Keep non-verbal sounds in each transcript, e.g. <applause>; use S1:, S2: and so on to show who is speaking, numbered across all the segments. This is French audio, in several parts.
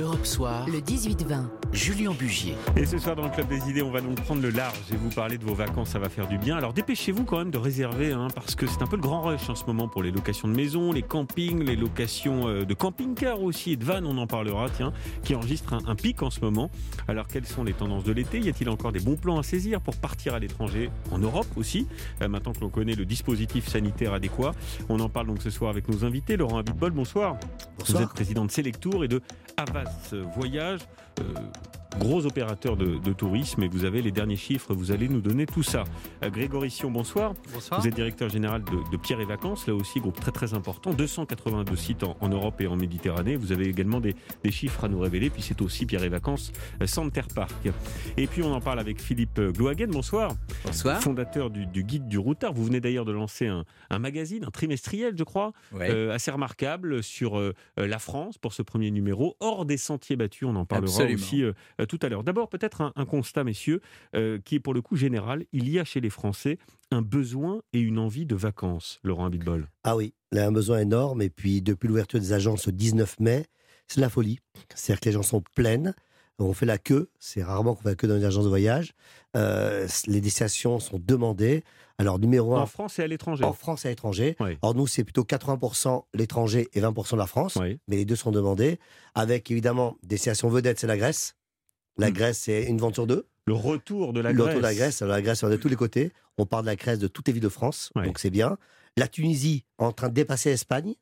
S1: Europe Soir,
S2: le 18-20.
S1: Julien Bugier.
S3: Et ce soir dans le Club des Idées, on va donc prendre le large et vous parler de vos vacances, ça va faire du bien. Alors dépêchez-vous quand même de réserver, hein, parce que c'est un peu le grand rush en ce moment pour les locations de maisons, les campings, les locations euh, de camping-cars aussi et de vannes, on en parlera, tiens, qui enregistrent un, un pic en ce moment. Alors quelles sont les tendances de l'été? Y a-t-il encore des bons plans à saisir pour partir à l'étranger, en Europe aussi, euh, maintenant que l'on connaît le dispositif sanitaire adéquat On en parle donc ce soir avec nos invités. Laurent Abitbol, bonsoir.
S4: Bonsoir.
S3: Vous êtes président de Selectour et de Havas Voyage. Euh, gros opérateur de, de, tourisme et vous avez les derniers chiffres, vous allez nous donner tout ça. Euh, Grégory Sion, bonsoir.
S4: Bonsoir.
S3: Vous êtes directeur général de, de, Pierre et Vacances, là aussi groupe très très important, 282 sites en, en Europe et en Méditerranée. Vous avez également des, des, chiffres à nous révéler, puis c'est aussi Pierre et Vacances euh, Center Park. Et puis on en parle avec Philippe Glohagen, bonsoir.
S4: Bonsoir.
S3: Fondateur du, du guide du routard. Vous venez d'ailleurs de lancer un, un, magazine, un trimestriel je crois,
S4: ouais.
S3: euh, assez remarquable sur euh, la France pour ce premier numéro, hors des sentiers battus, on en parlera
S4: Absolument.
S3: aussi euh, tout à l'heure. D'abord peut-être un, un, constat, messieurs, euh, qui est pour le coup général. Il y a chez les Français un besoin et une envie de vacances, Laurent Abitbol.
S4: Ah oui, il y a un besoin énorme. Et puis, depuis l'ouverture des agences le 19 mai, c'est la folie. C'est-à-dire que les gens sont pleines. On fait la queue. C'est rarement qu'on fait la queue dans les agences de voyage. Euh, les destinations sont demandées. Alors, numéro un.
S3: En France et à l'étranger.
S4: En France et à l'étranger.
S3: Oui.
S4: Alors, nous, c'est plutôt 80% l'étranger et 20% la France.
S3: Oui.
S4: Mais les deux sont demandés. Avec évidemment, destination vedette, c'est la Grèce. La
S3: Hmm.
S4: Grèce, c'est une vente sur deux.
S3: Le retour de la
S4: le
S3: Grèce.
S4: retour de la Grèce. Alors, la Grèce, on de tous les côtés. On part de la Grèce de toutes les villes de France.
S3: Ouais.
S4: Donc, c'est bien. La Tunisie, en train de dépasser l'Espagne.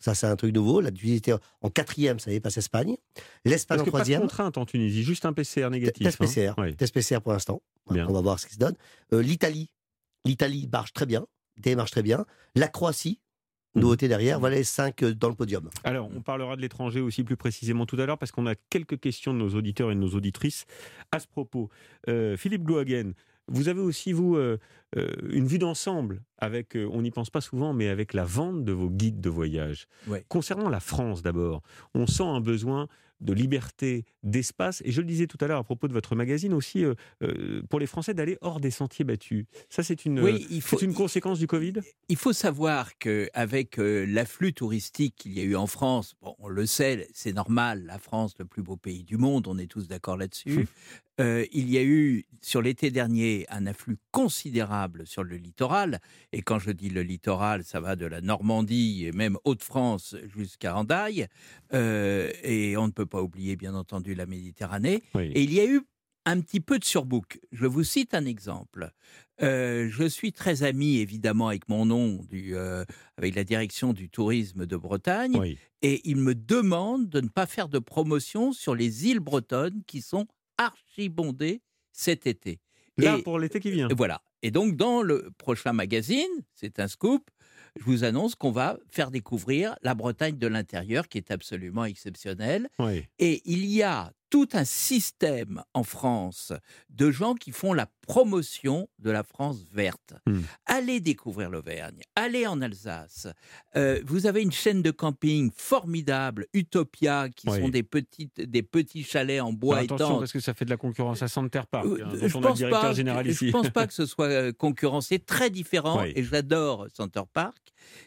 S4: Ça, c'est un truc nouveau. La Tunisie était en quatrième, ça dépasse l'Espagne. L'Espagne en
S3: que pas de
S4: troisième.
S3: contrainte en Tunisie, juste un PCR négatif.
S4: Test
S3: hein.
S4: PCR.
S3: Oui.
S4: Test PCR pour l'instant. On va voir ce qui se donne. Euh, L'Italie. L'Italie marche très bien. L'Italie marche très bien. La Croatie.
S3: Mhm.
S4: Nouveauté derrière. Voilà les cinq euh, dans le podium.
S3: Alors, on parlera de l'étranger aussi plus précisément tout à l'heure parce qu'on a quelques questions de nos auditeurs et de nos auditrices à ce propos. Euh, Philippe Glohagen, vous avez aussi, vous, euh, euh, une vue d'ensemble avec, euh, on n'y pense pas souvent, mais avec la vente de vos guides de voyage.
S4: Ouais.
S3: Concernant la France d'abord, on sent un besoin de liberté, d'espace, et je le disais tout à l'heure à propos de votre magazine aussi, euh, euh, pour les Français d'aller hors des sentiers battus. Ça, c'est une,
S5: oui, il faut,
S3: c'est une conséquence du Covid?
S5: Il faut savoir qu'avec euh, l'afflux touristique qu'il y a eu en France, bon, on le sait, c'est normal, la France, le plus beau pays du monde, on est tous d'accord là-dessus. <laughs> Euh, il y a eu, sur l'été dernier, un afflux considérable sur le littoral. Et quand je dis le littoral, ça va de la Normandie et même Haute-France jusqu'à Andaille. Euh, et on ne peut pas oublier, bien entendu, la Méditerranée.
S3: Oui.
S5: Et il y a eu un petit peu de surbook. Je vous cite un exemple. Euh, je suis très ami, évidemment, avec mon nom, du, euh, avec la direction du tourisme de Bretagne,
S3: oui.
S5: et ils me demandent de ne pas faire de promotion sur les îles bretonnes qui sont archibondées cet été.
S3: Là,
S5: et,
S3: pour l'été qui vient.
S5: Voilà. Et donc, dans le prochain magazine, c'est un scoop, je vous annonce qu'on va faire découvrir la Bretagne de l'intérieur, qui est absolument exceptionnelle.
S3: Oui.
S5: Et il y a tout un système en France de gens qui font la promotion de la France verte.
S3: Hmm.
S5: Allez découvrir l'Auvergne, allez en Alsace. Euh, vous avez une chaîne de camping formidable, Utopia, qui
S3: Oui.
S5: sont des, petites, des petits chalets en bois et
S3: attention,
S5: tente.
S3: parce que ça fait de la concurrence à Center Park,
S5: Euh,
S3: hein,
S5: je
S3: dont on a le
S5: pense pas, je pense pas que ce soit euh, concurrencé, très différent,
S3: Oui.
S5: et j'adore Center Park.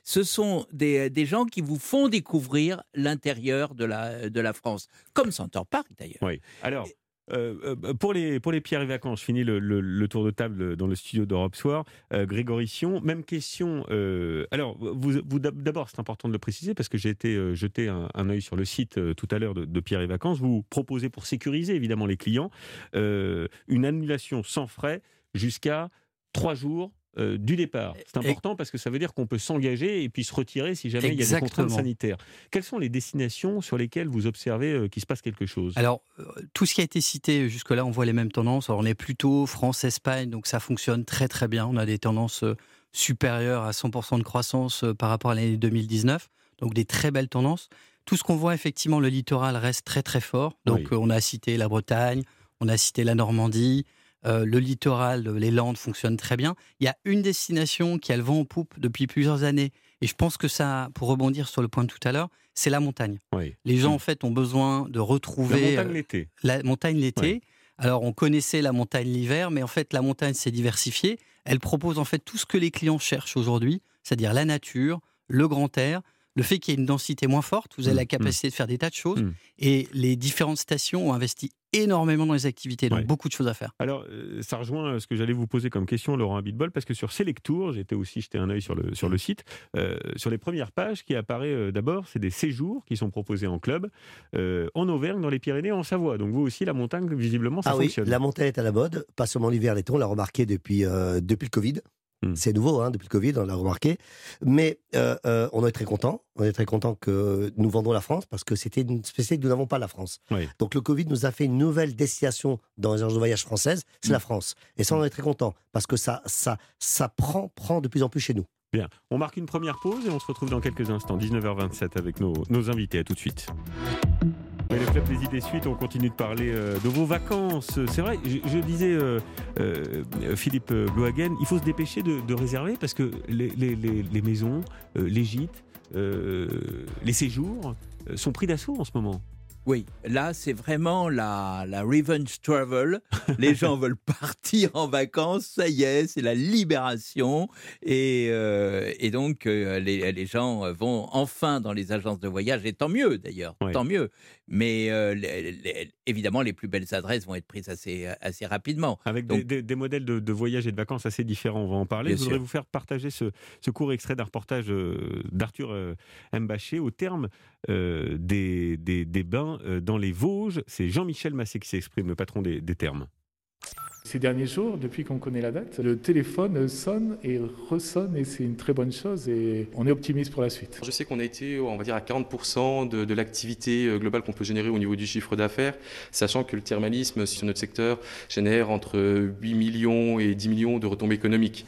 S5: Ce sont des, des gens qui vous font découvrir l'intérieur de la, de la France, comme Center Park d'ailleurs.
S3: Oui. Alors, euh, euh, pour, les, pour les pierres et vacances, je finis le, le- le tour de table dans le studio d'Europe Soir. Euh, Grégory Sion, même question. euh, alors, vous, vous- d'abord, c'est important de le préciser parce que j'ai été euh, jeter un, un œil sur le site euh, tout à l'heure de, de Pierre et Vacances. Vous proposez, pour sécuriser évidemment les clients, euh, une annulation sans frais jusqu'à trois jours. Euh, du départ. C'est important parce que ça veut dire qu'on peut s'engager et puis se retirer si jamais il y a des contraintes sanitaires. Quelles sont les destinations sur lesquelles vous observez euh, qu'il se passe quelque chose?
S6: Alors, euh, tout ce qui a été cité jusque-là, on voit les mêmes tendances. Alors, on est plutôt France-Espagne, donc ça fonctionne très très bien. On a des tendances supérieures à 100% de croissance par rapport à l'année 2019, donc des très belles tendances. Tout ce qu'on voit, effectivement, le littoral reste très très fort. Donc,
S3: Oui.
S6: on a cité la Bretagne, on a cité la Normandie, euh, le littoral, euh, les Landes fonctionnent très bien. Il y a une destination qui a le vent en poupe depuis plusieurs années, et je pense que ça, pour rebondir sur le point de tout à l'heure, c'est la montagne.
S3: Oui.
S6: Les gens,
S3: Mm.
S6: en fait, ont besoin de
S3: La
S6: retrouver
S3: montagne
S6: euh,
S3: l'été.
S6: la montagne l'été. Alors, on connaissait la montagne l'hiver, mais en fait, la montagne s'est diversifiée. Elle propose en fait tout ce que les clients cherchent aujourd'hui, c'est-à-dire la nature, le grand air, le fait qu'il y ait une densité moins forte, vous avez
S3: Mmh,
S6: la capacité de faire des tas de choses.
S3: Mmh.
S6: Et les différentes stations ont investi énormément dans les activités, donc
S3: Ouais.
S6: beaucoup de choses à faire.
S3: Alors, euh, ça rejoint ce que j'allais vous poser comme question, Laurent Abitbol, parce que sur Selectour, j'étais aussi jeté un œil sur le, sur le site, euh, sur les premières pages qui apparaît euh, d'abord, c'est des séjours qui sont proposés en club euh, en Auvergne, dans les Pyrénées, en Savoie. Donc vous aussi, la montagne, visiblement, ça
S4: Ah oui,
S3: fonctionne.
S4: la montagne est à la mode, pas seulement l'hiver, l'été, on l'a remarqué depuis, euh, depuis le Covid.
S3: Hmm.
S4: C'est nouveau, hein, depuis le Covid, on l'a remarqué. Mais euh, euh, on est très content. On est très content que nous vendons la France parce que c'était une spécialité que nous n'avons pas la France.
S3: Oui.
S4: Donc le Covid nous a fait une nouvelle destination dans les agences de voyage françaises, c'est
S3: Hmm.
S4: la France. Et ça, on est très content parce que ça, ça, ça prend, prend de plus en plus chez nous.
S3: Bien, on marque une première pause et on se retrouve dans quelques instants, 19h27, avec nos, nos invités. À tout de suite. Oui, le Club des idées suite, on continue de parler euh, de vos vacances. C'est vrai, je, je disais, euh, euh, Philippe Blohagen, il faut se dépêcher de, de réserver parce que les, les- les- les maisons, les gîtes, les séjours sont pris d'assaut en ce moment.
S5: Oui, là, c'est vraiment la, la revenge travel. <laughs> Les gens veulent partir en vacances, ça y est, c'est la libération. Et, euh, et donc, euh, les, les gens vont enfin dans les agences de voyage, et tant mieux d'ailleurs,
S3: Oui.
S5: tant mieux. Mais euh, les- les- évidemment, les plus belles adresses vont être prises assez, assez rapidement.
S3: Avec
S5: Donc-
S3: des, des- des modèles de, de voyage et de vacances assez différents, on va en parler. Je voudrais
S5: sûr.
S3: vous faire partager ce, ce court extrait d'un reportage euh, d'Arthur euh, Mbaché au terme euh, des, des- des bains dans les Vosges. C'est Jean-Michel Massé qui s'exprime, le patron des, des termes.
S1: Ces derniers jours, depuis qu'on connaît la date, le téléphone sonne et ressonne et c'est une très bonne chose et on est optimiste pour la suite.
S2: Je sais qu'on a été, on va dire, à 40% de, de l'activité euh, globale qu'on peut générer au niveau du chiffre d'affaires, sachant que le thermalisme sur notre secteur génère entre 8 millions et 10 millions de retombées économiques.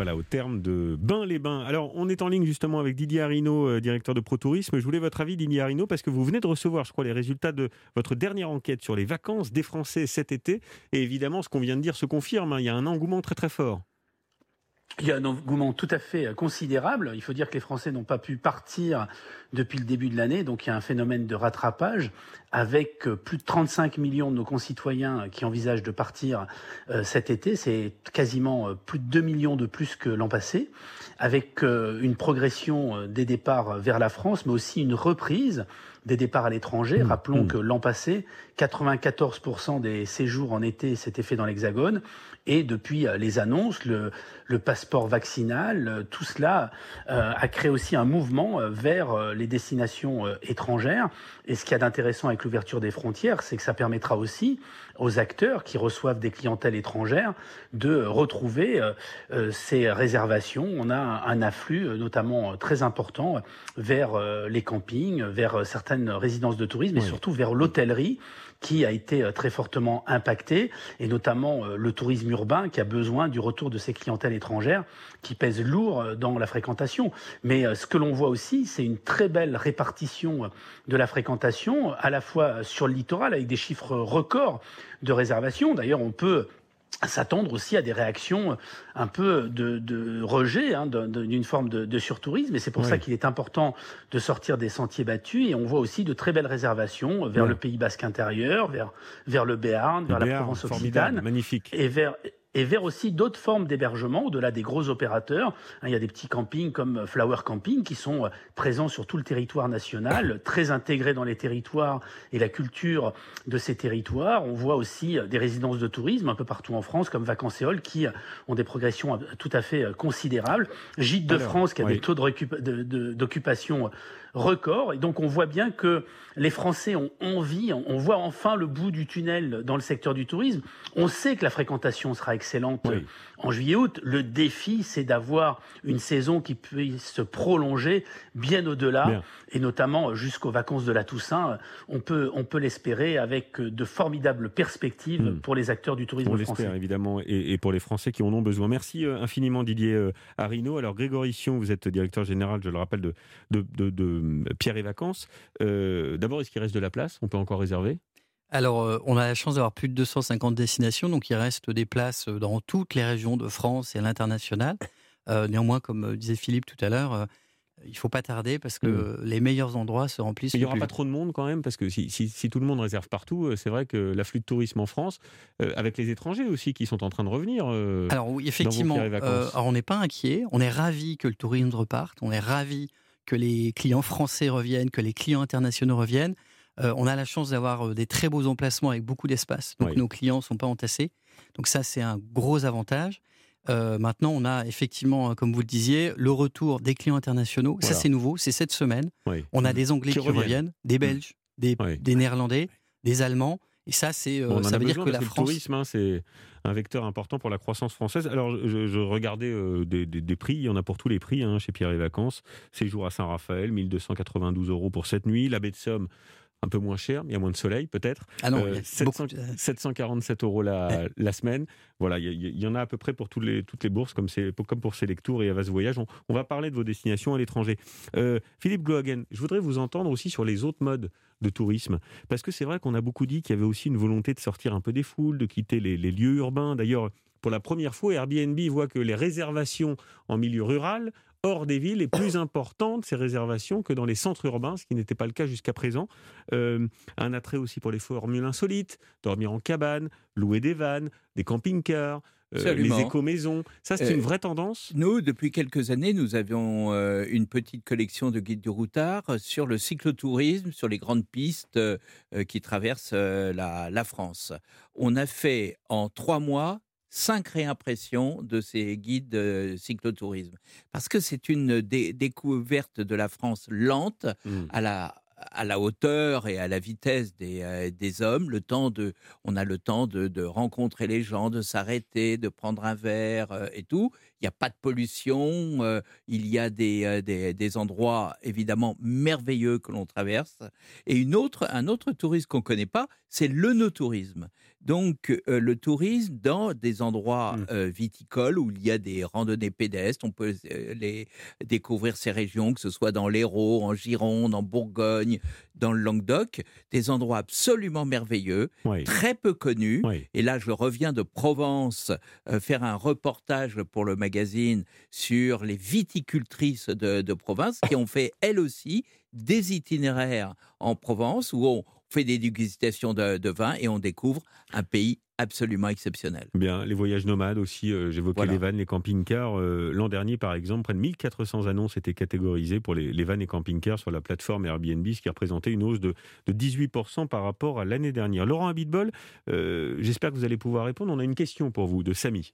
S3: Voilà, au terme de Bain-les-Bains. Alors, on est en ligne justement avec Didier Arino, euh, directeur de ProTourisme. Je voulais votre avis, Didier Arino, parce que vous venez de recevoir, je crois, les résultats de votre dernière enquête sur les vacances des Français cet été. Et évidemment, ce qu'on vient de dire se confirme. hein. Il y a un engouement très très fort.
S7: Il y a un engouement tout à fait euh, considérable. Il faut dire que les Français n'ont pas pu partir depuis le début de l'année, donc il y a un phénomène de rattrapage avec euh, plus de 35 millions de nos concitoyens qui envisagent de partir euh, cet été. C'est quasiment plus de 2 millions de plus que l'an passé, avec une progression des départs vers la France, mais aussi une reprise des départs à l'étranger.
S3: Mmh,
S7: Rappelons
S3: mmh.
S7: que l'an passé, 94% des séjours en été s'étaient faits dans l'Hexagone. Et depuis euh, les annonces, le, le passeport vaccinal, euh, tout cela euh, a créé aussi un mouvement euh, vers les destinations étrangères. Et ce qu'il y a d'intéressant avec l'ouverture des frontières, c'est que ça permettra aussi aux acteurs qui reçoivent des clientèles étrangères de retrouver euh, ces réservations. On a un, un afflux notamment très important vers les campings, vers euh, certaines résidences de tourisme et
S3: Oui.
S7: surtout vers l'hôtellerie qui a été euh, très fortement impacté, et notamment euh, le tourisme urbain qui a besoin du retour de ces clientèles étrangères qui pèsent lourd euh, dans la fréquentation. Mais ce que l'on voit aussi, c'est une très belle répartition de la fréquentation, à la fois sur le littoral avec des chiffres records de réservations. D'ailleurs, on peut s'attendre aussi à des réactions un peu de, de rejet hein, d'une forme de, de surtourisme. Et c'est pour ça qu'il est important de sortir des sentiers battus. Et on voit aussi de très belles réservations vers le Pays Basque intérieur, vers, vers le Béarn, vers
S3: Le
S7: la
S3: Béarn,
S7: Provence occitane
S3: magnifique.
S7: et vers et vers aussi d'autres formes d'hébergement au-delà des gros opérateurs. Hein, Il y a des petits campings comme Flower Camping qui sont euh, présents sur tout le territoire national, très intégrés dans les territoires et la culture de ces territoires. On voit aussi euh, des résidences de tourisme un peu partout en France comme Vacances qui euh, ont des progressions euh, tout à fait euh, considérables. Gîtes de
S3: Alors,
S7: France qui a
S3: oui.
S7: des taux d'occupation euh, records. Et donc on voit bien que les Français ont envie, on voit enfin le bout du tunnel dans le secteur du tourisme. On sait que la fréquentation sera excellente
S3: Oui.
S7: euh, en juillet-août. Le défi, c'est d'avoir une saison qui puisse se prolonger bien au-delà,
S3: Bien.
S7: et notamment euh, jusqu'aux vacances de la Toussaint. On peut, on peut l'espérer avec euh, de formidables perspectives
S3: Hmm.
S7: pour les acteurs du tourisme
S3: On
S7: français.
S3: l'espère évidemment, et, et pour les Français qui en ont besoin. Merci euh, infiniment Didier euh, Arino. Alors Grégory Sion, vous êtes directeur général, je le rappelle, de, de, de- de Pierre et Vacances. Euh, D'abord, est-ce qu'il reste de la place? On peut encore réserver?
S6: Alors, euh, on a la chance d'avoir plus de 250 destinations, donc il reste des places euh, dans toutes les régions de France et à l'international. Euh, néanmoins, comme disait Philippe tout à l'heure, euh, il faut pas tarder parce que
S3: Mm.
S6: les meilleurs endroits se remplissent.
S3: Mais il n'y aura
S6: plus
S3: pas trop de monde quand même, parce que si, si- si tout le monde réserve partout, c'est vrai que l'afflux de tourisme en France, euh, avec les étrangers aussi qui sont en train de revenir.
S6: Alors oui, effectivement, alors on n'est pas inquiet, on est ravi que le tourisme reparte, on est ravi que les clients français reviennent, que les clients internationaux reviennent. Euh, on a la chance d'avoir euh, des très beaux emplacements avec beaucoup d'espace, donc
S3: Oui.
S6: nos clients ne sont pas entassés. Donc ça, c'est un gros avantage. Euh, maintenant, on a effectivement, comme vous le disiez, le retour des clients internationaux. Ça, c'est nouveau, c'est cette semaine.
S3: Oui.
S6: On a des Anglais
S3: Qui
S6: qui,
S3: reviennent.
S6: reviennent, des Belges, des,
S3: Oui.
S6: des Néerlandais, des Allemands. Et ça, c'est,
S3: Bon,
S6: ça veut dire que la
S3: le
S6: France.
S3: tourisme, hein, c'est un vecteur important pour la croissance française. Alors, je, je regardais euh, des, des- des prix. Il y en a pour tous les prix hein, chez Pierre et Vacances. Séjour à Saint-Raphaël, 1292 euros pour cette nuit. La baie de Somme, un peu moins cher, il y a moins de soleil peut-être.
S6: Ah non,
S3: Euh,
S6: il y a
S3: 700
S6: beaucoup de- <laughs>
S3: 747 euros la, la semaine. Voilà, il y, en a à peu près pour tous les, toutes les bourses, comme, comme pour Selectour et Avas Voyage. On, on va parler de vos destinations à l'étranger. Euh, Philippe Glohagen, je voudrais vous entendre aussi sur les autres modes de tourisme. Parce que c'est vrai qu'on a beaucoup dit qu'il y avait aussi une volonté de sortir un peu des foules, de quitter les, les lieux urbains. D'ailleurs, pour la première fois, Airbnb voit que les réservations en milieu rural, hors des villes, est plus importante, ces réservations, que dans les centres urbains, ce qui n'était pas le cas jusqu'à présent. Euh, un attrait aussi pour les formules insolites, dormir en cabane, louer des vannes, des camping-cars, euh, les éco-maisons. Ça, c'est
S5: Euh,
S3: une vraie tendance
S5: Nous, depuis quelques années, nous avions euh, une petite collection de guides du routard sur le cyclotourisme, sur les grandes pistes qui traversent la, la France. On a fait en trois mois cinq réimpressions de ces guides euh, cyclotourisme. Parce que c'est une dé- découverte de la France lente,
S3: Mm.
S5: à la à la hauteur et à la vitesse des, euh, des hommes, le temps de, on a le temps de, de rencontrer les gens, de s'arrêter, de prendre un verre euh, et tout. Il n'y a pas de pollution, euh, il y a des, des, des endroits évidemment merveilleux que l'on traverse. Et une autre, un autre tourisme qu'on ne connaît pas, c'est le no-tourisme. Donc euh, le tourisme dans des endroits
S3: Mm.
S5: euh, viticoles où il y a des randonnées pédestres, on peut euh, les découvrir ces régions, que ce soit dans l'Hérault, en Gironde, en Bourgogne, dans le Languedoc, des endroits absolument merveilleux,
S3: Oui.
S5: très peu connus.
S3: Oui.
S5: Et là, je reviens de Provence faire un reportage pour le magazine sur les viticultrices de, de province qui ont fait, elles aussi, des itinéraires en Provence où on fait des dégustations de, de vin et on découvre un pays absolument exceptionnel.
S3: Bien, les voyages nomades aussi, euh, j'évoquais
S5: Voilà.
S3: les vannes, les camping-cars. Euh, L'an dernier, par exemple, près de 1400 annonces étaient catégorisées pour les, les vannes et camping-cars sur la plateforme Airbnb, ce qui représentait une hausse de, de 18% par rapport à l'année dernière. Laurent Abitbol, euh, j'espère que vous allez pouvoir répondre. On a une question pour vous de Samy.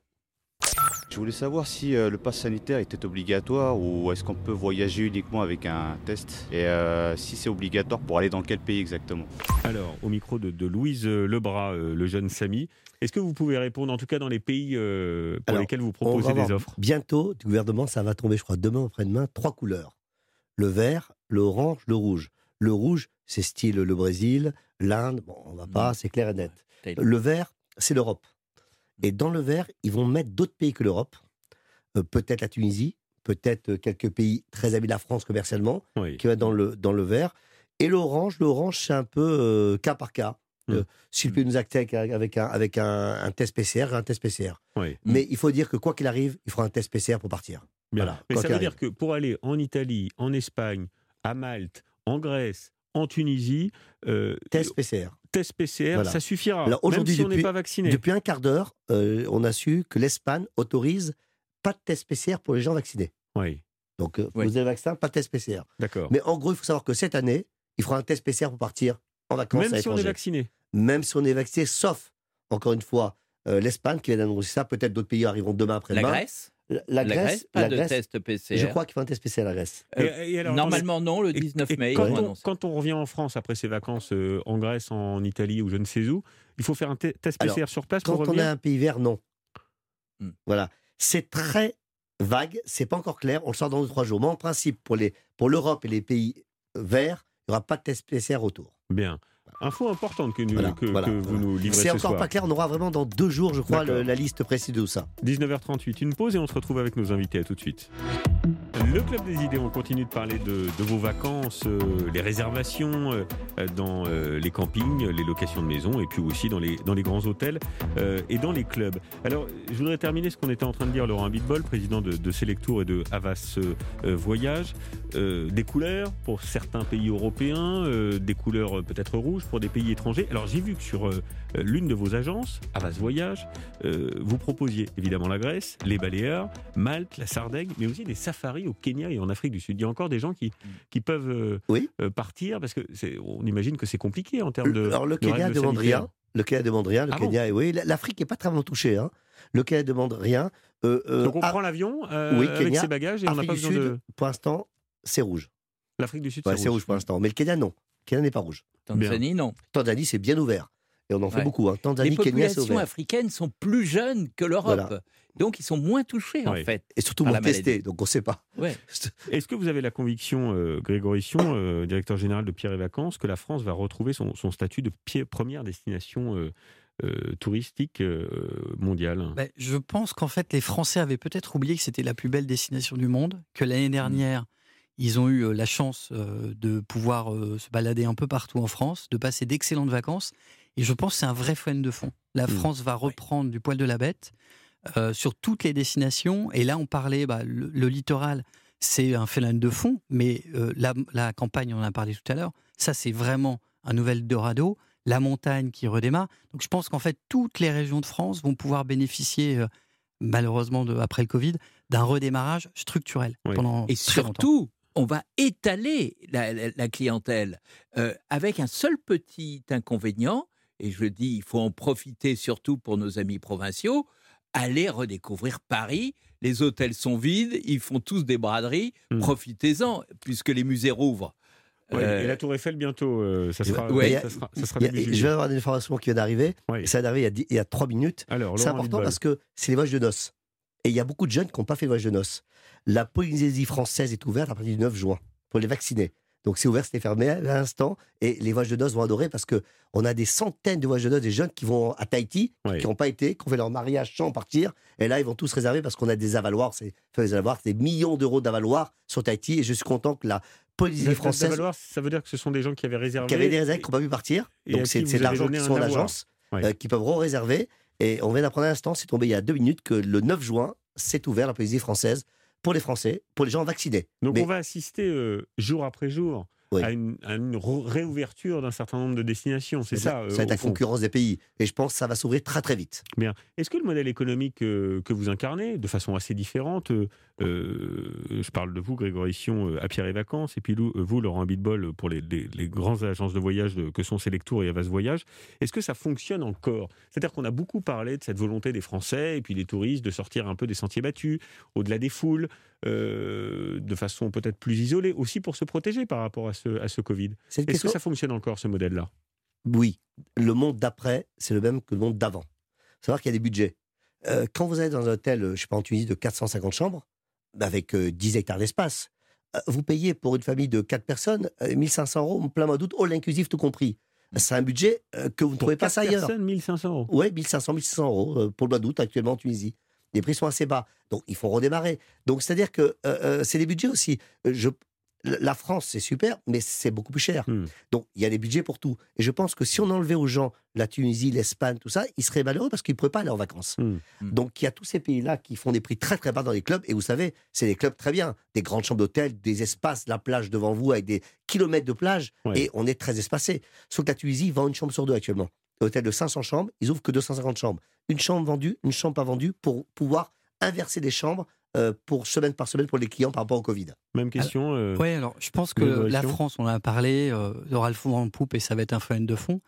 S8: Je voulais savoir si euh, le pass sanitaire était obligatoire ou est-ce qu'on peut voyager uniquement avec un test et euh, si c'est obligatoire pour aller dans quel pays exactement?
S3: Alors, au micro de, de Louise euh, Lebras, euh, le jeune Samy, est-ce que vous pouvez répondre, en tout cas dans les pays euh, pour
S4: Alors,
S3: lesquels vous proposez des offres?
S4: Bientôt, du gouvernement, ça va tomber, je crois, demain ou après-demain, trois couleurs. Le vert, le orange, le rouge. Le rouge, c'est style le Brésil, l'Inde, bon, on va pas, c'est clair et net. Le vert, c'est l'Europe. Et dans le vert, ils vont mettre d'autres pays que l'Europe. Euh, peut-être la Tunisie, peut-être euh, quelques pays très amis de la France commercialement,
S3: Oui.
S4: qui va être dans le, dans le vert. Et l'orange, l'orange, c'est un peu euh, cas par cas. Euh,
S3: Mm.
S4: S'il peut nous acter avec, un, avec un, un test PCR, un test PCR.
S3: oui.
S4: Mais il faut dire que quoi qu'il arrive, il fera un test PCR pour partir.
S3: Bien.
S4: Voilà,
S3: Mais ça veut dire
S4: arrive.
S3: que pour aller en Italie, en Espagne, à Malte, en Grèce, en Tunisie, euh,
S4: Test PCR.
S3: test PCR,
S4: Voilà.
S3: ça suffira.
S4: Alors,
S3: même
S4: aujourd'hui,
S3: si on n'est
S4: depuis-
S3: pas vacciné.
S4: Depuis un quart d'heure, euh, on a su que l'Espagne autorise pas de test PCR pour les gens vaccinés.
S3: Oui,
S4: Donc, euh,
S5: Oui.
S4: vous avez le vaccin, pas de test PCR.
S3: d'accord.
S4: Mais en gros, il faut savoir que cette année, il fera un test PCR pour partir en vacances
S3: Même
S4: à
S3: si on est vacciné.
S4: Même si on est vacciné, sauf, encore une fois, euh, l'Espagne qui vient d'annoncer ça. Peut-être d'autres pays arriveront demain
S5: La
S4: après-demain.
S5: Grèce
S4: La, la Grèce,
S5: pas
S4: la
S5: de
S4: Grèce,
S5: test PCR.
S4: je crois qu'il faut un test PCR à la Grèce.
S5: Euh,
S3: Et- et alors,
S5: Normalement, non, le
S3: Et-
S5: 19
S3: et
S5: mai.
S3: quand, on,
S5: annoncé.
S3: quand on revient en France après ses vacances euh, en Grèce, en Italie ou je ne sais où, il faut faire un te- test
S4: Alors,
S3: PCR sur place pour
S4: Quand on est un pays vert, non.
S5: Hmm.
S4: Voilà. C'est très vague, c'est pas encore clair. On le sort dans deux trois jours. Mais en principe, pour les pour l'Europe et les pays verts, il n'y aura pas de test PCR autour.
S3: Bien. Info importante que, nous-
S4: Voilà,
S3: que,
S4: voilà,
S3: que vous nous livrez
S4: C'est
S3: ce
S4: encore
S3: soir.
S4: pas clair. On aura vraiment dans deux jours, je crois, le- la liste précise de tout ça.
S3: 19h38, une pause et on se retrouve avec nos invités. À tout de suite. Le Club des idées, on continue de parler de, de vos vacances, euh, les réservations euh, dans euh, les campings, les locations de maisons et puis aussi dans les, dans les grands hôtels euh, et dans les clubs. Alors, je voudrais terminer ce qu'on était en train de dire, Laurent Bitbol, président de, de Selectour et de Havas Voyage. Euh, des couleurs pour certains pays européens, euh, des couleurs peut-être rouges pour des pays étrangers. Alors j'ai vu que sur euh, l'une de vos agences, Avas Voyage, euh, vous proposiez évidemment la Grèce, les Baléares, Malte, la Sardaigne, mais aussi des safaris au Kenya et en Afrique du Sud. Il y a encore des gens qui, qui peuvent euh,
S4: Oui.
S3: euh, partir parce que on imagine que c'est compliqué en termes de.
S4: Alors le
S3: de
S4: Kenya demande rien. Le Kenya demande rien. Le
S3: Ah bon
S4: Kenya, oui, l'Afrique n'est pas très touchée. Hein. Le Kenya demande rien. Euh, euh,
S3: Donc on
S4: ah,
S3: prend l'avion euh,
S4: oui,
S3: avec
S4: Kenya,
S3: ses bagages et on n'a pas besoin
S4: Sud,
S3: de.
S4: pour l'instant, c'est rouge.
S3: L'Afrique du Sud,
S4: Ouais,
S3: c'est
S4: c'est
S3: rouge.
S4: rouge pour l'instant. Mais le Kenya, non. Kenya n'est pas rouge.
S5: Tanzanie, non.
S4: Tanzanie, c'est bien ouvert. Et on en fait
S5: Ouais.
S4: beaucoup. Hein.
S5: Les
S4: Tanzanie, Kenya, c'est
S5: populations
S4: ouvert.
S5: africaines sont plus jeunes que l'Europe.
S4: Voilà.
S5: Donc, ils sont moins touchés, en fait.
S4: Et surtout, moins
S5: la maladie.
S4: testés. Donc, on ne sait pas.
S5: Ouais. <laughs>
S3: Est-ce que vous avez la conviction, euh, Grégory Sion, euh, directeur général de Pierre et Vacances, que la France va retrouver son, son statut de première destination euh, euh, touristique euh, mondiale?
S6: Ben, je pense qu'en fait, les Français avaient peut-être oublié que c'était la plus belle destination du monde, que l'année dernière, ils ont eu euh, la chance euh, de pouvoir euh, se balader un peu partout en France, de passer d'excellentes vacances. Et je pense que c'est un vrai phénomène de fond. La
S3: Mm.
S6: France va reprendre du poil de la bête euh, sur toutes les destinations. Et là, on parlait, bah, le, le littoral, c'est un phénomène de fond, mais euh, la, la campagne, on en a parlé tout à l'heure, ça, c'est vraiment un nouvel Dorado. La montagne qui redémarre. Donc, je pense qu'en fait, toutes les régions de France vont pouvoir bénéficier, euh, malheureusement, de, après le Covid, d'un redémarrage structurel
S3: Oui.
S6: pendant
S5: Et
S6: très longtemps.
S5: On va étaler la, la- la clientèle euh, avec un seul petit inconvénient, et je dis, il faut en profiter surtout pour nos amis provinciaux, aller redécouvrir Paris. Les hôtels sont vides, ils font tous des braderies,
S3: Hmm.
S5: profitez-en, puisque les musées rouvrent.
S3: Ouais,
S5: Euh,
S3: Et la Tour Eiffel bientôt, euh, ça sera,
S5: ouais,
S3: ça sera, ça sera
S4: Il y a-
S3: début
S4: je vais avoir des informations qui viennent d'arriver. Ça vient d'arriver il y a dix- il y a trois minutes.
S3: Alors,
S4: C'est important parce que c'est les voyages de noces. Et il y a beaucoup de jeunes qui n'ont pas fait de voyage de noces. La Polynésie française est ouverte à partir du 9 juin pour les vacciner. Donc c'est ouvert, c'était fermé à l'instant. Et les voyages de noces vont adorer parce que on a des centaines de voyages de noces, des jeunes qui vont à Tahiti, qui n'ont pas été, qui ont fait leur mariage sans partir. Et là, ils vont tous réserver parce qu'on a des avaloirs. C'est des avaloirs, c'est millions d'euros d'avaloirs sur Tahiti. Et je suis content que la Polynésie française,
S3: Valoir, ça veut dire que ce sont des gens qui avaient réservé.
S4: qui avaient des réserves, qui n'ont pas pu partir,
S3: Et
S4: donc c'est c'est de l'argent qui sont en agence,
S3: Ouais.
S4: euh, qui peuvent re-réserver. Et on vient d'apprendre à l'instant, c'est tombé il y a deux minutes, que le 9 juin, c'est ouvert la Polynésie française pour les Français, pour les gens vaccinés.
S3: Donc
S4: Mais-
S3: on va assister euh, jour après jour
S4: Oui.
S3: à une, à une re- réouverture d'un certain nombre de destinations. C'est ça. euh,
S4: Ça va être la concurrence des pays. Et je pense que ça va s'ouvrir très très vite.
S3: Bien. Est-ce que le modèle économique euh, que vous incarnez, de façon assez différente, euh, je parle de vous, Grégory Sion, à Pierre et Vacances, et puis vous, Laurent Abitbol, pour les, les, les grandes agences de voyage de- que sont Selectour et Avas Voyage, est-ce que ça fonctionne encore? C'est-à-dire qu'on a beaucoup parlé de cette volonté des Français et puis des touristes de sortir un peu des sentiers battus, au-delà des foules, euh, de façon peut-être plus isolée, aussi pour se protéger par rapport à ce, à ce Covid. Est-ce
S4: question.
S3: que ça fonctionne encore, ce modèle-là?
S4: Oui, le monde d'après, c'est le même que le monde d'avant. savoir qu'il y a des budgets. Euh, quand vous allez dans un hôtel, euh, je sais pas, en Tunisie, de 450 chambres, bah, avec euh, 10 hectares d'espace, euh, vous payez pour une famille de 4 personnes euh, 1500 euros, plein mois d'août, all inclusif tout compris. C'est un budget euh, que vous ne trouvez pas ça ailleurs.
S3: personnes, 1500 euros?
S4: Oui, 1500, 1600 euros euh, pour le mois d'août actuellement en Tunisie. Les prix sont assez bas. Donc, il faut redémarrer. Donc, c'est-à-dire que euh, euh, c'est des budgets aussi. Euh, Je, la France, c'est super, mais c'est beaucoup plus cher.
S3: Hmm.
S4: Donc, il y a des budgets pour tout. Et je pense que si on enlevait aux gens la Tunisie, l'Espagne, tout ça, ils seraient malheureux parce qu'ils ne pourraient pas aller en vacances.
S3: Hmm.
S5: Hmm.
S4: Donc, il y a tous ces pays-là qui font des prix très, très bas dans les clubs. Et vous savez, c'est des clubs très bien. Des grandes chambres d'hôtel, des espaces, la plage devant vous avec des kilomètres de plage.
S3: Ouais.
S4: Et on est très espacé. Sauf que la Tunisie vend une chambre sur deux actuellement. Hôtel de 500 chambres, ils ouvrent que 250 chambres. Une chambre vendue, une chambre pas vendue pour pouvoir inverser les chambres pour semaine par semaine pour les clients par rapport au Covid.
S3: Même question. euh,
S6: Oui, alors je pense que la France, on en a parlé, euh, aura le fond en poupe et ça va être un phénomène de fond.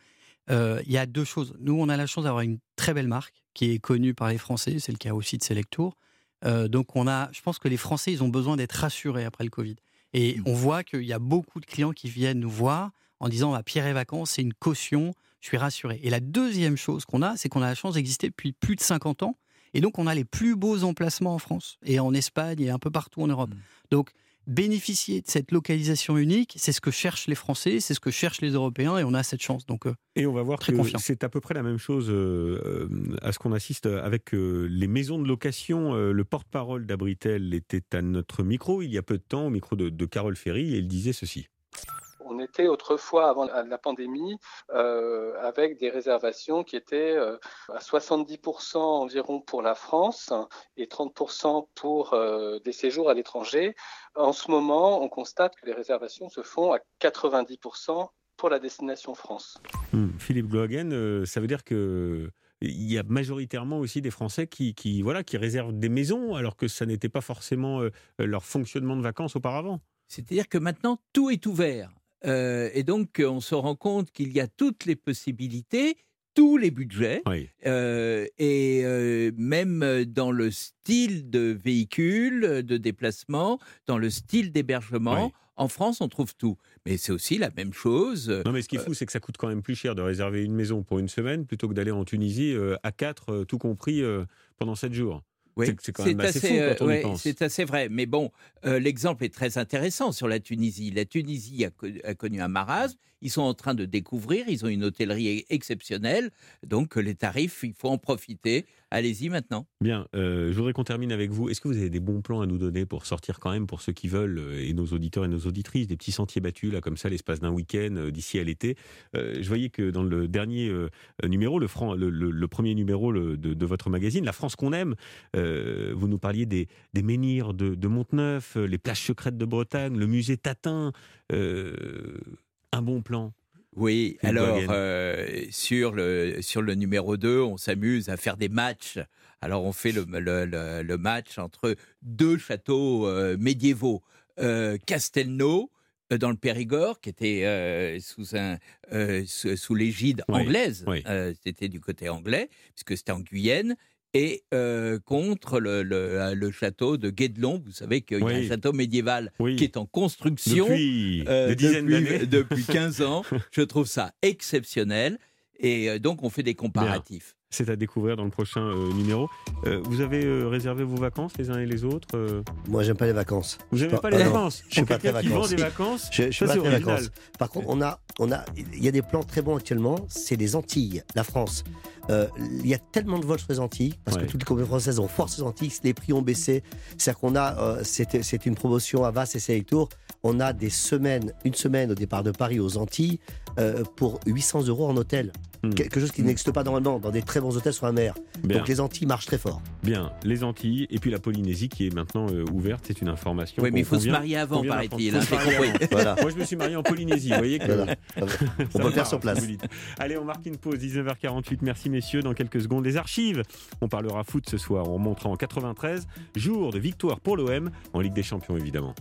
S6: Euh, Il y a deux choses. Nous, on a la chance d'avoir une très belle marque qui est connue par les Français, c'est le cas aussi de Selectour. Euh, donc, on a, je pense que les Français, ils ont besoin d'être rassurés après le Covid. Et
S5: Mm.
S6: on voit qu'il y a beaucoup de clients qui viennent nous voir en disant bah, Pierre et Vacances, c'est une caution, je suis rassuré. Et la deuxième chose qu'on a, c'est qu'on a la chance d'exister depuis plus de 50 ans. Et donc, on a les plus beaux emplacements en France et en Espagne et un peu partout en Europe.
S5: Mm.
S6: Donc, bénéficier de cette localisation unique, c'est ce que cherchent les Français, c'est ce que cherchent les Européens et on a cette chance. Donc, euh,
S3: Et on va voir
S6: Très
S3: que c'est à peu près la même chose euh, euh, à ce qu'on assiste avec euh, les maisons de location. Euh, le porte-parole d'Abritel était à notre micro il y a peu de temps, au micro de, de Carole Ferry, et il disait ceci.
S9: On était autrefois, avant la pandémie, euh, avec des réservations qui étaient euh, à 70% environ pour la France et 30% pour euh, des séjours à l'étranger. En ce moment, on constate que les réservations se font à 90% pour la destination France.
S3: Hmm. Philippe Glohagen, euh, ça veut dire que il y a majoritairement aussi des Français qui, qui, voilà, qui réservent des maisons alors que ça n'était pas forcément euh, leur fonctionnement de vacances auparavant.
S5: C'est-à-dire que maintenant, tout est ouvert. Euh, et donc, on se rend compte qu'il y a toutes les possibilités, tous les budgets,
S3: Oui.
S5: euh, et euh, même dans le style de véhicule, de déplacement, dans le style d'hébergement.
S3: Oui.
S5: En France, on trouve tout. Mais c'est aussi la même chose.
S3: Non, mais ce qui est fou, c'est que ça coûte quand même plus cher de réserver une maison pour une semaine plutôt que d'aller en Tunisie euh, à quatre, euh, tout compris, euh, pendant sept jours.
S5: Oui,
S3: C'est- quand même assez fou quand on y pense.
S5: C'est assez vrai. Mais bon, euh, l'exemple est très intéressant sur la Tunisie. La Tunisie a, co- a connu un marasme. Ils sont en train de découvrir. Ils ont une hôtellerie exceptionnelle. Donc, euh, les tarifs, il faut en profiter. Allez-y maintenant.
S3: Bien, euh, je voudrais qu'on termine avec vous. Est-ce que vous avez des bons plans à nous donner pour sortir quand même, pour ceux qui veulent, euh, et nos auditeurs et nos auditrices, des petits sentiers battus, là, comme ça, l'espace d'un week-end, euh, d'ici à l'été? Euh, Je voyais que dans le dernier euh, numéro, le, franc, le, le- le premier numéro de votre magazine, La France qu'on aime, euh, vous nous parliez des, des menhirs de, de Monteneuf, euh, les plages secrètes de Bretagne, le musée Tatin. euh, un bon plan.
S5: Oui, alors euh, sur, le, sur le numéro 2, on s'amuse à faire des matchs. Alors on fait le, le- le- le match entre deux châteaux euh, médiévaux. Euh, Castelnau, dans le Périgord, qui était sous, un, sous, sous l'égide
S3: Oui,
S5: anglaise.
S3: oui.
S5: C'était du côté anglais, puisque c'était en Guyenne. Et euh, contre le, le- le château de Guédelon, vous savez qu'il y a un château médiéval
S3: Oui.
S5: qui est en construction.
S3: Depuis
S5: Euh,
S3: des dizaines
S5: depuis,
S3: d'années. <laughs>
S5: depuis 15 ans. Je trouve ça exceptionnel. Et euh, donc, on fait des comparatifs.
S3: C'est à découvrir dans le prochain euh, numéro. Euh, vous avez euh, réservé vos vacances les uns et les autres euh?
S4: Moi, j'aime pas les vacances.
S3: Vous n'aimez
S4: pas-
S3: pas les
S4: ah non,
S3: vacances
S4: je suis pas très vacances.
S3: des vacances,
S4: Je, je suis
S3: ça
S4: pas très
S3: original.
S4: vacances. Par contre, on a, on a, il y a des plans très bons actuellement. C'est les Antilles, la France. Euh, il y a tellement de vols sur les Antilles parce
S3: Ouais.
S4: que toutes les compagnies françaises ont force les Antilles. Les prix ont baissé. C'est-à-dire qu'on a, euh, c'est une promotion à Vasse et Selectour. On a des semaines, une semaine au départ de Paris aux Antilles euh, pour 800 euros en hôtel.
S3: Hmm.
S4: Quelque chose qui n'existe pas normalement dans des très bons hôtels sur la mer.
S3: Bien,
S4: Donc les Antilles marchent très fort.
S3: bien. Les Antilles et puis la Polynésie qui est maintenant euh, ouverte, c'est une information.
S5: Oui, mais il faut se marier avant, paraît-il. hein.
S4: Voilà.
S3: Moi, je me suis marié en Polynésie. Vous voyez que
S4: Voilà. <laughs> On peut le faire sur place.
S3: Allez, on marque une pause, 19h48. Merci messieurs. Dans quelques secondes, les archives. On parlera foot ce soir. On remontera en 93, jour de victoire pour l'OM en Ligue des Champions évidemment.